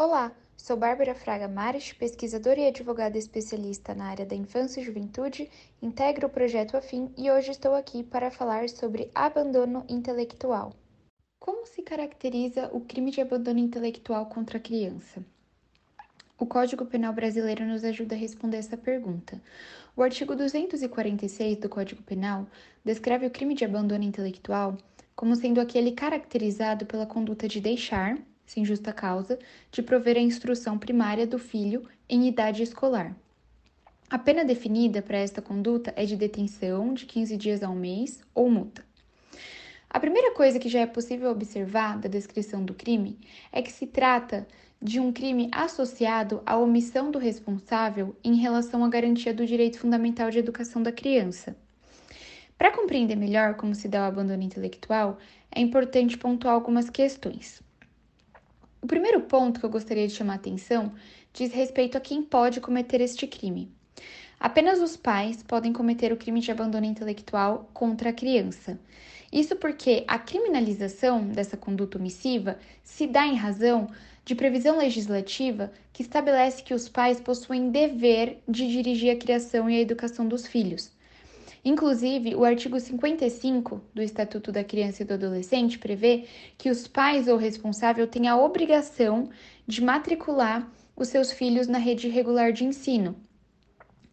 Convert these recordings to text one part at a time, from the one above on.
Olá, sou Bárbara Fraga Mares, pesquisadora e advogada especialista na área da infância e juventude, integro o projeto Afim e hoje estou aqui para falar sobre abandono intelectual. Como se caracteriza o crime de abandono intelectual contra a criança? O Código Penal brasileiro nos ajuda a responder essa pergunta. O artigo 246 do Código Penal descreve o crime de abandono intelectual como sendo aquele caracterizado pela conduta de deixar, sem justa causa, de prover a instrução primária do filho em idade escolar. A pena definida para esta conduta é de detenção de 15 dias a um mês ou multa. A primeira coisa que já é possível observar da descrição do crime é que se trata de um crime associado à omissão do responsável em relação à garantia do direito fundamental de educação da criança. Para compreender melhor como se dá o abandono intelectual, é importante pontuar algumas questões. O primeiro ponto que eu gostaria de chamar a atenção diz respeito a quem pode cometer este crime. Apenas os pais podem cometer o crime de abandono intelectual contra a criança. Isso porque a criminalização dessa conduta omissiva se dá em razão de previsão legislativa que estabelece que os pais possuem dever de dirigir a criação e a educação dos filhos. Inclusive, o artigo 55 do Estatuto da Criança e do Adolescente prevê que os pais ou responsável têm a obrigação de matricular os seus filhos na rede regular de ensino.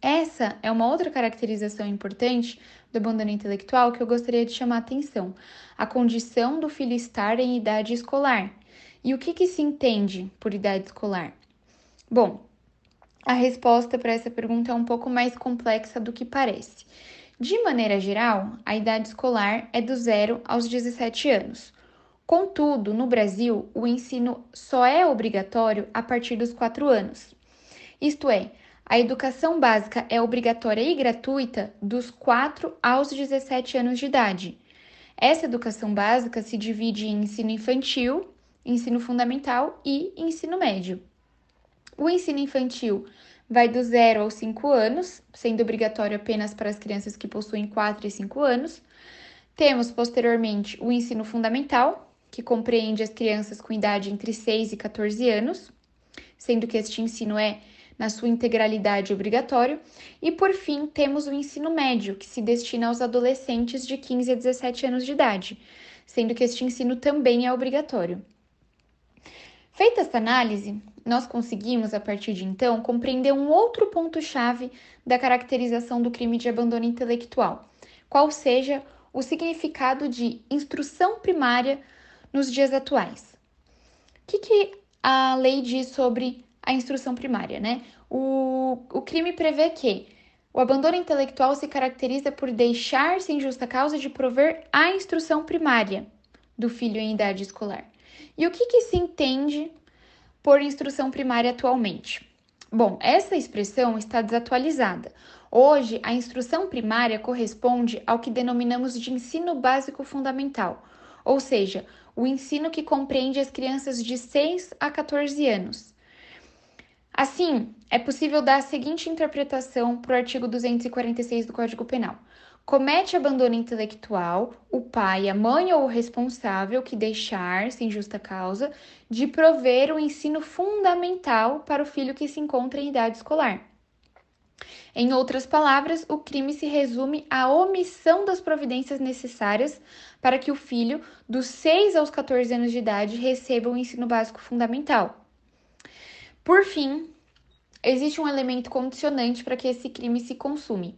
Essa é uma outra caracterização importante do abandono intelectual que eu gostaria de chamar a atenção: a condição do filho estar em idade escolar. E o que, que se entende por idade escolar? Bom, a resposta para essa pergunta é um pouco mais complexa do que parece. De maneira geral, a idade escolar é do 0 aos 17 anos. Contudo, no Brasil, o ensino só é obrigatório a partir dos 4 anos. Isto é, a educação básica é obrigatória e gratuita dos 4 aos 17 anos de idade. Essa educação básica se divide em ensino infantil, ensino fundamental e ensino médio. O ensino infantil vai do 0 aos 5 anos, sendo obrigatório apenas para as crianças que possuem 4 e 5 anos. Temos posteriormente o ensino fundamental, que compreende as crianças com idade entre 6 e 14 anos, sendo que este ensino é na sua integralidade obrigatório, e por fim temos o ensino médio, que se destina aos adolescentes de 15 a 17 anos de idade, sendo que este ensino também é obrigatório. Feita essa análise, nós conseguimos, a partir de então, compreender um outro ponto-chave da caracterização do crime de abandono intelectual, qual seja o significado de instrução primária nos dias atuais. O que, que a lei diz sobre a instrução primária, né? O, o crime prevê que o abandono intelectual se caracteriza por deixar sem justa causa de prover a instrução primária do filho em idade escolar. E o que, que se entende por instrução primária atualmente? Bom, essa expressão está desatualizada. Hoje, a instrução primária corresponde ao que denominamos de ensino básico fundamental, ou seja, o ensino que compreende as crianças de 6 a 14 anos. Assim, é possível dar a seguinte interpretação para o artigo 246 do Código Penal comete abandono intelectual o pai, a mãe ou o responsável que deixar, sem justa causa, de prover o ensino fundamental para o filho que se encontra em idade escolar. Em outras palavras, o crime se resume à omissão das providências necessárias para que o filho, dos 6 aos 14 anos de idade, receba o ensino básico fundamental. Por fim, existe um elemento condicionante para que esse crime se consume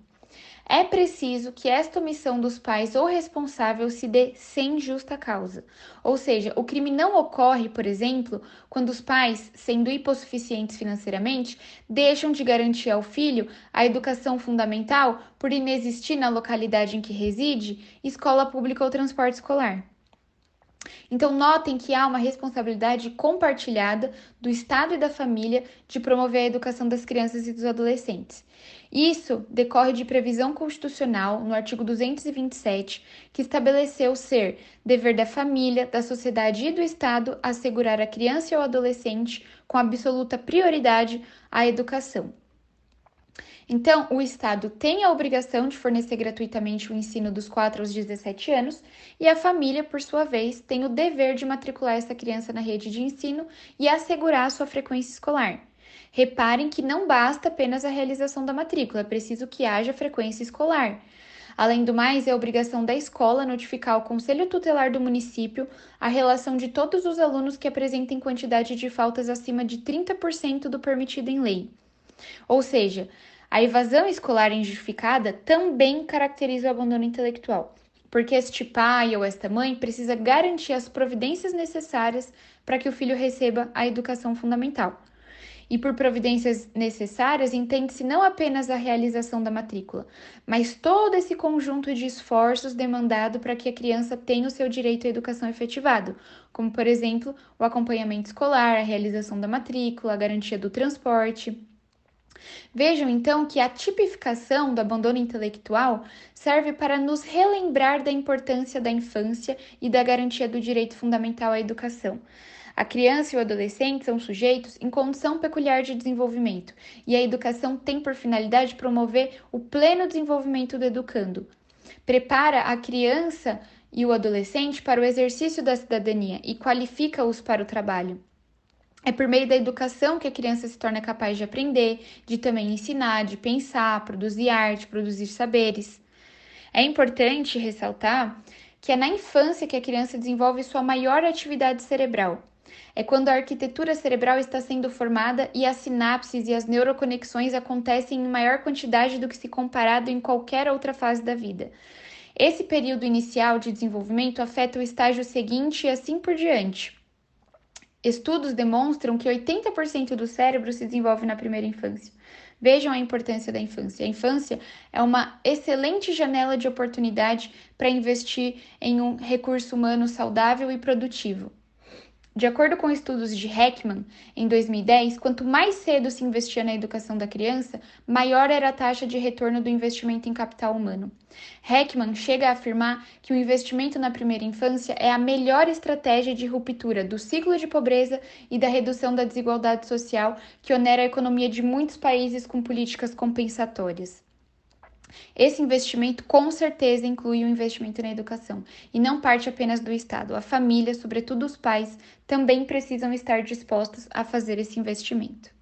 é preciso que esta omissão dos pais ou responsável se dê sem justa causa. Ou seja, o crime não ocorre, por exemplo, quando os pais, sendo hipossuficientes financeiramente, deixam de garantir ao filho a educação fundamental por inexistir na localidade em que reside escola pública ou transporte escolar. Então, notem que há uma responsabilidade compartilhada do Estado e da família de promover a educação das crianças e dos adolescentes. Isso decorre de previsão constitucional no artigo 227, que estabeleceu ser dever da família, da sociedade e do Estado assegurar a criança e o adolescente com absoluta prioridade à educação. Então, o Estado tem a obrigação de fornecer gratuitamente o ensino dos 4 aos 17 anos e a família, por sua vez, tem o dever de matricular essa criança na rede de ensino e assegurar a sua frequência escolar. Reparem que não basta apenas a realização da matrícula, é preciso que haja frequência escolar. Além do mais, é obrigação da escola notificar ao Conselho Tutelar do município a relação de todos os alunos que apresentem quantidade de faltas acima de 30% do permitido em lei. Ou seja, a evasão escolar injustificada também caracteriza o abandono intelectual, porque este pai ou esta mãe precisa garantir as providências necessárias para que o filho receba a educação fundamental. E por providências necessárias, entende-se não apenas a realização da matrícula, mas todo esse conjunto de esforços demandado para que a criança tenha o seu direito à educação efetivado, como, por exemplo, o acompanhamento escolar, a realização da matrícula, a garantia do transporte. Vejam então que a tipificação do abandono intelectual serve para nos relembrar da importância da infância e da garantia do direito fundamental à educação. A criança e o adolescente são sujeitos em condição peculiar de desenvolvimento, e a educação tem por finalidade promover o pleno desenvolvimento do educando. Prepara a criança e o adolescente para o exercício da cidadania e qualifica-os para o trabalho. É por meio da educação que a criança se torna capaz de aprender, de também ensinar, de pensar, produzir arte, produzir saberes. É importante ressaltar que é na infância que a criança desenvolve sua maior atividade cerebral. É quando a arquitetura cerebral está sendo formada e as sinapses e as neuroconexões acontecem em maior quantidade do que se comparado em qualquer outra fase da vida. Esse período inicial de desenvolvimento afeta o estágio seguinte e assim por diante. Estudos demonstram que 80% do cérebro se desenvolve na primeira infância. Vejam a importância da infância. A infância é uma excelente janela de oportunidade para investir em um recurso humano saudável e produtivo. De acordo com estudos de Heckman, em 2010, quanto mais cedo se investia na educação da criança, maior era a taxa de retorno do investimento em capital humano. Heckman chega a afirmar que o investimento na primeira infância é a melhor estratégia de ruptura do ciclo de pobreza e da redução da desigualdade social que onera a economia de muitos países com políticas compensatórias. Esse investimento com certeza inclui o investimento na educação e não parte apenas do Estado. A família, sobretudo os pais, também precisam estar dispostos a fazer esse investimento.